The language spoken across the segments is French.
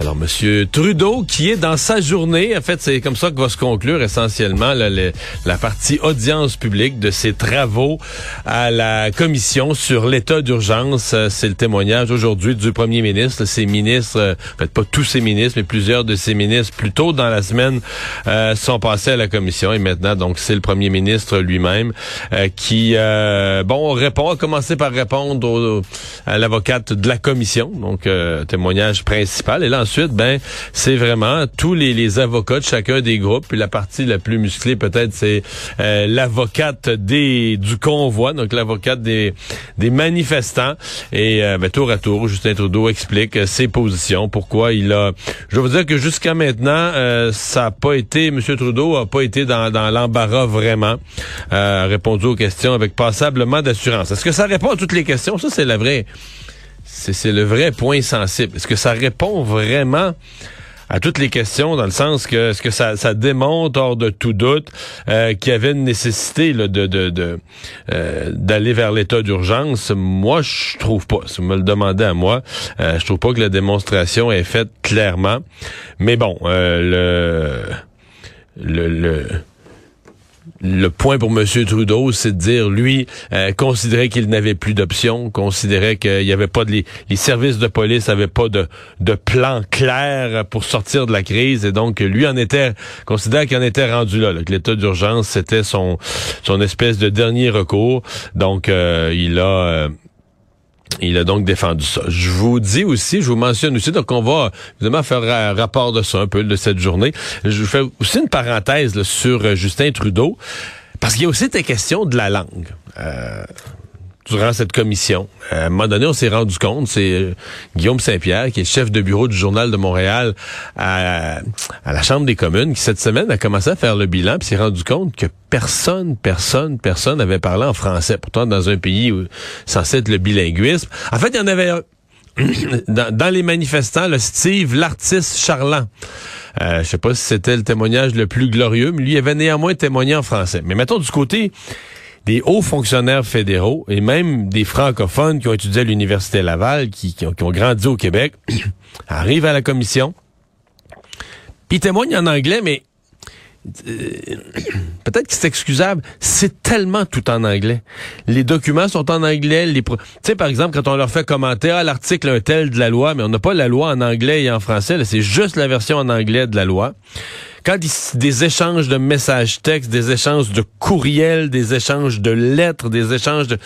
alors, Monsieur Trudeau, qui est dans sa journée, en fait, c'est comme ça que va se conclure essentiellement la partie audience publique de ses travaux à la commission sur l'état d'urgence. Euh, c'est le témoignage aujourd'hui du premier ministre. Ses ministres, euh, peut-être pas tous ses ministres, mais plusieurs de ses ministres, plus tôt dans la semaine, euh, sont passés à la commission. Et maintenant, donc, c'est le premier ministre lui-même qui, bon, répond, a commencé par répondre à l'avocate de la commission, donc témoignage principal. Et là, ensuite, ben, c'est vraiment tous les, avocats de chacun des groupes. Puis la partie la plus musclée, peut-être, c'est euh, l'avocate des du convoi, donc l'avocate des, des manifestants. Et euh, ben, tour à tour, Justin Trudeau explique euh, ses positions, pourquoi il a... Je veux dire que jusqu'à maintenant, ça n'a pas été... M. Trudeau a pas été dans, dans l'embarras vraiment. répondu aux questions avec passablement d'assurance. Est-ce que ça répond à toutes les questions? Ça, c'est la vraie c'est le vrai point sensible. Est-ce que ça répond vraiment à toutes les questions dans le sens que ce que ça, ça démontre hors de tout doute euh, qu'il y avait une nécessité là, de de, euh, d'aller vers l'état d'urgence? Moi, je trouve pas. Si vous me le demandez à moi, euh, je trouve pas que la démonstration est faite clairement. Mais bon, le le, le le point pour M. Trudeau, c'est de dire, lui, euh, considérait qu'il n'avait plus d'options, considérait qu'il n'y avait pas de... Les, services de police n'avaient pas de, de plan clair pour sortir de la crise, et donc lui en était, considère qu'il en était rendu là, que l'état d'urgence, c'était son, son espèce de dernier recours. Donc, euh, il a... Euh, il a donc défendu ça. Je vous dis aussi, je vous mentionne aussi, donc on va évidemment faire un rapport de ça un peu de cette journée. Je vous fais aussi une parenthèse sur euh, Justin Trudeau, parce qu'il y a aussi des questions de la langue. Euh, durant cette commission. Euh, à un moment donné, on s'est rendu compte, c'est euh, Guillaume Saint-Pierre, qui est chef de bureau du Journal de Montréal à, la Chambre des communes, qui cette semaine a commencé à faire le bilan, puis s'est rendu compte que personne, personne, personne n'avait parlé en français. Pourtant, dans un pays où censé être le bilinguisme. En fait, il y en avait un. Dans, les manifestants, le Steve, l'artiste charlant. Euh, je sais pas si c'était le témoignage le plus glorieux, mais lui avait néanmoins témoigné en français. Mais mettons du côté des hauts fonctionnaires fédéraux et même des francophones qui ont étudié à l'Université Laval, qui, ont, grandi au Québec, arrivent à la commission, puis témoignent en anglais, mais euh, peut-être que c'est excusable, c'est tellement tout en anglais. Les documents sont en anglais. Les tu sais, par exemple, quand on leur fait commenter ah, l'article un tel de la loi, mais on n'a pas la loi en anglais et en français, c'est juste la version en anglais de la loi quand des échanges de messages textes, des échanges de courriels, des échanges de lettres, des échanges de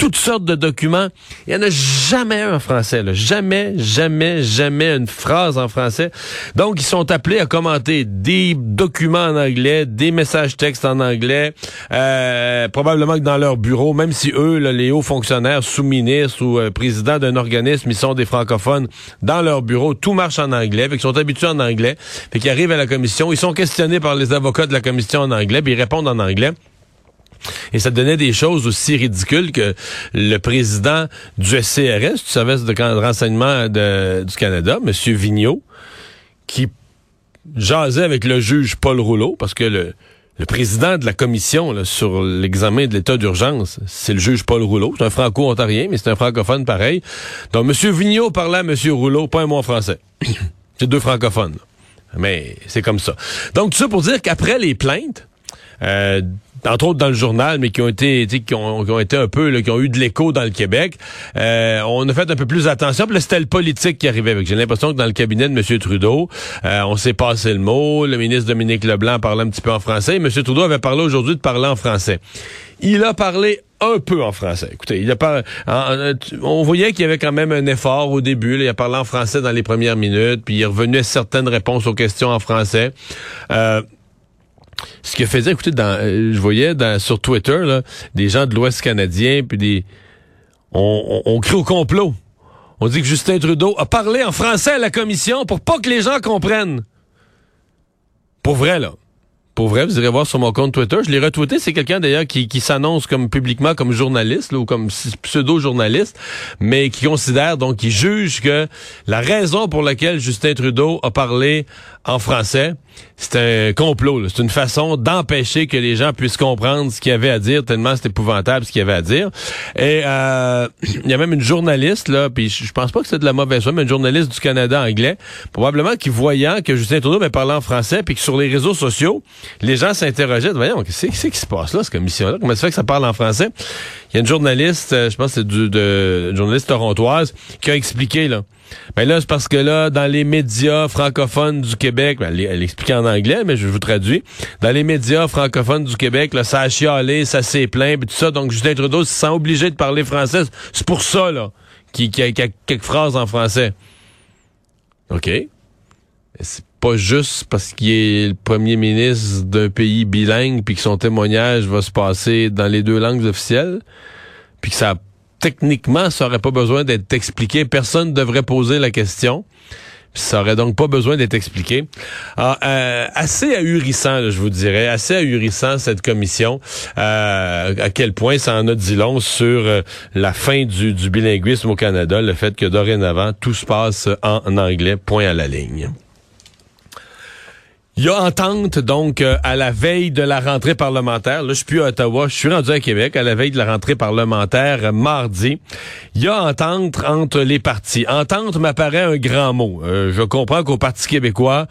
toutes sortes de documents. Il n'y en a jamais un en français. Jamais, jamais, jamais une phrase en français. Donc, ils sont appelés à commenter des documents en anglais, des messages textes en anglais, euh, probablement que dans leur bureau, même si eux, les hauts fonctionnaires, sous-ministres ou euh, présidents d'un organisme, ils sont des francophones, dans leur bureau, tout marche en anglais. Fait qu'ils sont habitués en anglais. Fait qu'ils arrivent à la commission, ils sont questionnés par les avocats de la commission en anglais, puis ils répondent en anglais. Et ça donnait des choses aussi ridicules que le président du SCRS, du service de renseignement du Canada, M. Vigneault, qui jasait avec le juge Paul Rouleau, parce que le, président de la commission sur l'examen de l'état d'urgence, c'est le juge Paul Rouleau. C'est un franco-ontarien, mais c'est un francophone pareil. Donc, M. Vigneault parlait à M. Rouleau, pas un mot en français. c'est deux francophones. Mais c'est comme ça. Donc, tout ça pour dire qu'après les plaintes, euh, entre autres dans le journal, mais qui ont été, qui ont, qui ont, été un peu, là, qui ont eu de l'écho dans le Québec. Euh, on a fait un peu plus attention. Puis là, c'était le politique qui arrivait avec. J'ai l'impression que dans le cabinet de M. Trudeau, euh, on s'est passé le mot. Le ministre Dominique Leblanc parlait un petit peu en français. M. Trudeau avait parlé aujourd'hui de parler en français. Il a parlé un peu en français. Écoutez, il a pas, on voyait qu'il y avait quand même un effort au début. il a parlé en français dans les premières minutes, puis il est revenu à certaines réponses aux questions en français. Euh, ce qui faisait, écoutez, euh, je voyais dans, sur Twitter là, des gens de l'Ouest canadien, puis des, on, on, crie au complot. On dit que Justin Trudeau a parlé en français à la commission pour pas que les gens comprennent. Pour vrai, là. Pour vrai, vous irez voir sur mon compte Twitter. Je l'ai retweeté. C'est quelqu'un d'ailleurs qui, qui s'annonce comme publiquement comme journaliste ou comme pseudo-journaliste, mais qui considère donc, qui juge que la raison pour laquelle Justin Trudeau a parlé en français, c'est un complot. C'est une façon d'empêcher que les gens puissent comprendre ce qu'il y avait à dire, tellement c'est épouvantable ce qu'il y avait à dire. Et euh, il y a même une journaliste, là, puis je pense pas que c'est de la mauvaise foi, mais une journaliste du Canada anglais, probablement qui voyant que Justin Trudeau parlait en français, puis que sur les réseaux sociaux, les gens s'interrogeaient, voyons, qu'est-ce qui se passe là, cette commission-là? Comment ça fait que ça parle en français? Il y a une journaliste, euh, je pense que c'est du, de, une journaliste torontoise, qui a expliqué, là, ben là, c'est parce que là, dans les médias francophones du Québec, ben, elle, explique en anglais, mais je vous traduis. Dans les médias francophones du Québec, là, ça a chialé, ça s'est plaint, pis tout ça. Donc, Justin Trudeau se sent obligé de parler français. C'est pour ça, là, qu'il y, a quelques phrases en français. OK. C'est pas juste parce qu'il est le premier ministre d'un pays bilingue puis que son témoignage va se passer dans les deux langues officielles puis que ça techniquement, ça aurait pas besoin d'être expliqué. Personne ne devrait poser la question. Ça aurait donc pas besoin d'être expliqué. Alors, euh, assez ahurissant, je vous dirais, assez ahurissant cette commission. Euh, à quel point ça en a dit long sur euh, la fin du bilinguisme au Canada, le fait que dorénavant tout se passe en anglais, point à la ligne. Il y a entente, donc, euh, à la veille de la rentrée parlementaire. Là, je suis plus à Ottawa, je suis rendu à Québec, à la veille de la rentrée parlementaire, euh, mardi. Il y a entente entre les partis. Entente m'apparaît un grand mot. Euh, je comprends qu'au Parti québécois,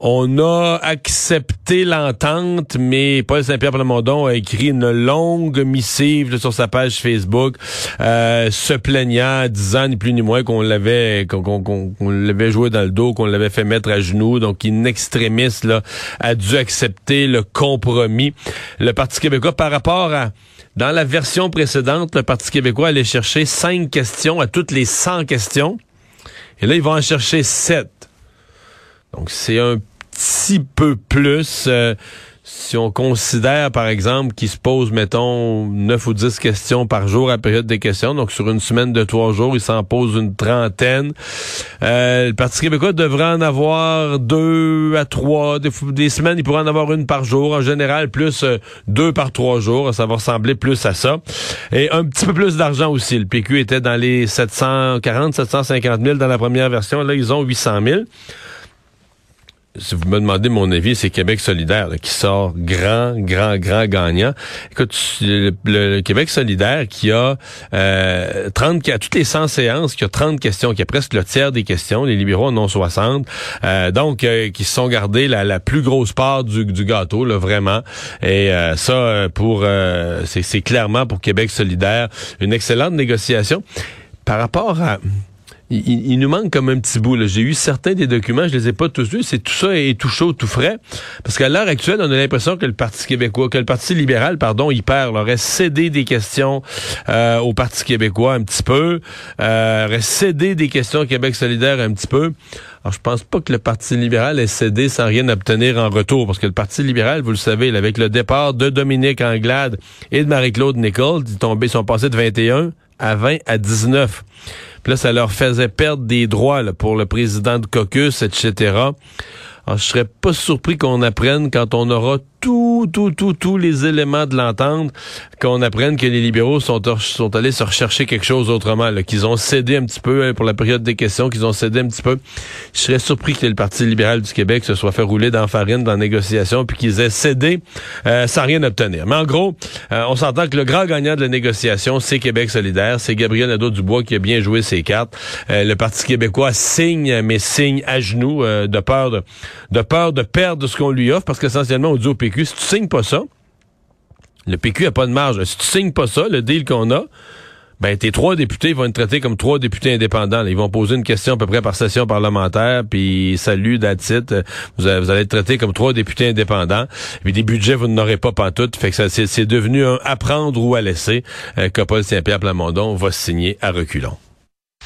on a accepté l'entente, mais Paul Saint-Pierre Plamondon a écrit une longue missive sur sa page Facebook, euh, se plaignant, disant ni plus ni moins qu'on l'avait qu'on l'avait joué dans le dos, qu'on l'avait fait mettre à genoux. Donc, une extrémiste là a dû accepter le compromis. Le Parti québécois, par rapport à dans la version précédente, le Parti québécois allait chercher cinq questions à toutes les 100 questions. Et là, ils vont en chercher sept. Donc, c'est un petit peu plus. Euh, si on considère, par exemple, qu'il se pose, mettons, 9 ou 10 questions par jour à période des questions, donc sur une semaine de trois jours, il s'en pose une trentaine. Euh, le Parti québécois devrait en avoir deux à trois. Des, semaines, il pourrait en avoir une par jour. En général, plus euh, deux par trois jours. Ça va ressembler plus à ça. Et un petit peu plus d'argent aussi. Le PQ était dans les 740, 750 000 dans la première version. Là, ils ont 800 000 si vous me demandez mon avis, c'est Québec solidaire qui sort grand, grand, grand gagnant. Écoute, le, Québec solidaire qui a euh, 30, à toutes les 100 séances, qui a 30 questions, qui a presque le tiers des questions, les libéraux en ont 60. Euh, donc, euh, qui se sont gardés la, plus grosse part du, gâteau, là, vraiment. Et euh, ça, pour c'est clairement pour Québec solidaire une excellente négociation. Par rapport à il, nous manque comme un petit bout. J'ai eu certains des documents, je les ai pas tous vus. C'est tout ça est tout chaud, tout frais. Parce qu'à l'heure actuelle, on a l'impression que le Parti québécois, que le Parti libéral, pardon, il perd, aurait cédé des questions euh, au Parti québécois un petit peu, euh, aurait cédé des questions au Québec solidaire un petit peu. Alors, je pense pas que le Parti libéral ait cédé sans rien obtenir en retour, parce que le Parti libéral, vous le savez, avec le départ de Dominique Anglade et de Marie-Claude Nichols, ils sont passés de 21 à 20 à 19. Là, ça leur faisait perdre des droits pour le président de caucus, etc. Alors, je serais pas surpris qu'on apprenne quand on aura tout, tout, tout, tous les éléments de l'entente, qu'on apprenne que les libéraux sont, sont allés se rechercher quelque chose autrement, qu'ils ont cédé un petit peu hein, pour la période des questions, qu'ils ont cédé un petit peu. Je serais surpris que le Parti libéral du Québec se soit fait rouler dans farine dans la négociation, puis qu'ils aient cédé euh, sans rien obtenir. Mais en gros, euh, on s'entend que le grand gagnant de la négociation, c'est Québec solidaire, c'est Gabriel Nadeau-Dubois qui a bien joué ses cartes. Euh, le Parti québécois signe, mais signe à genoux, de peur de, de peur de perdre ce qu'on lui offre, parce qu'essentiellement, on dit au PQ, si tu signes pas ça, le PQ a pas de marge. Si tu signes pas ça, le deal qu'on a, ben tes trois députés vont être traités comme trois députés indépendants. Ils vont poser une question à peu près par session parlementaire, puis salut, that's Vous, allez être traités comme trois députés indépendants. Puis des budgets, vous n'aurez pas pantoute. Fait que c'est devenu un apprendre ou à laisser euh, que Paul Saint-Pierre Plamondon va signer à reculons.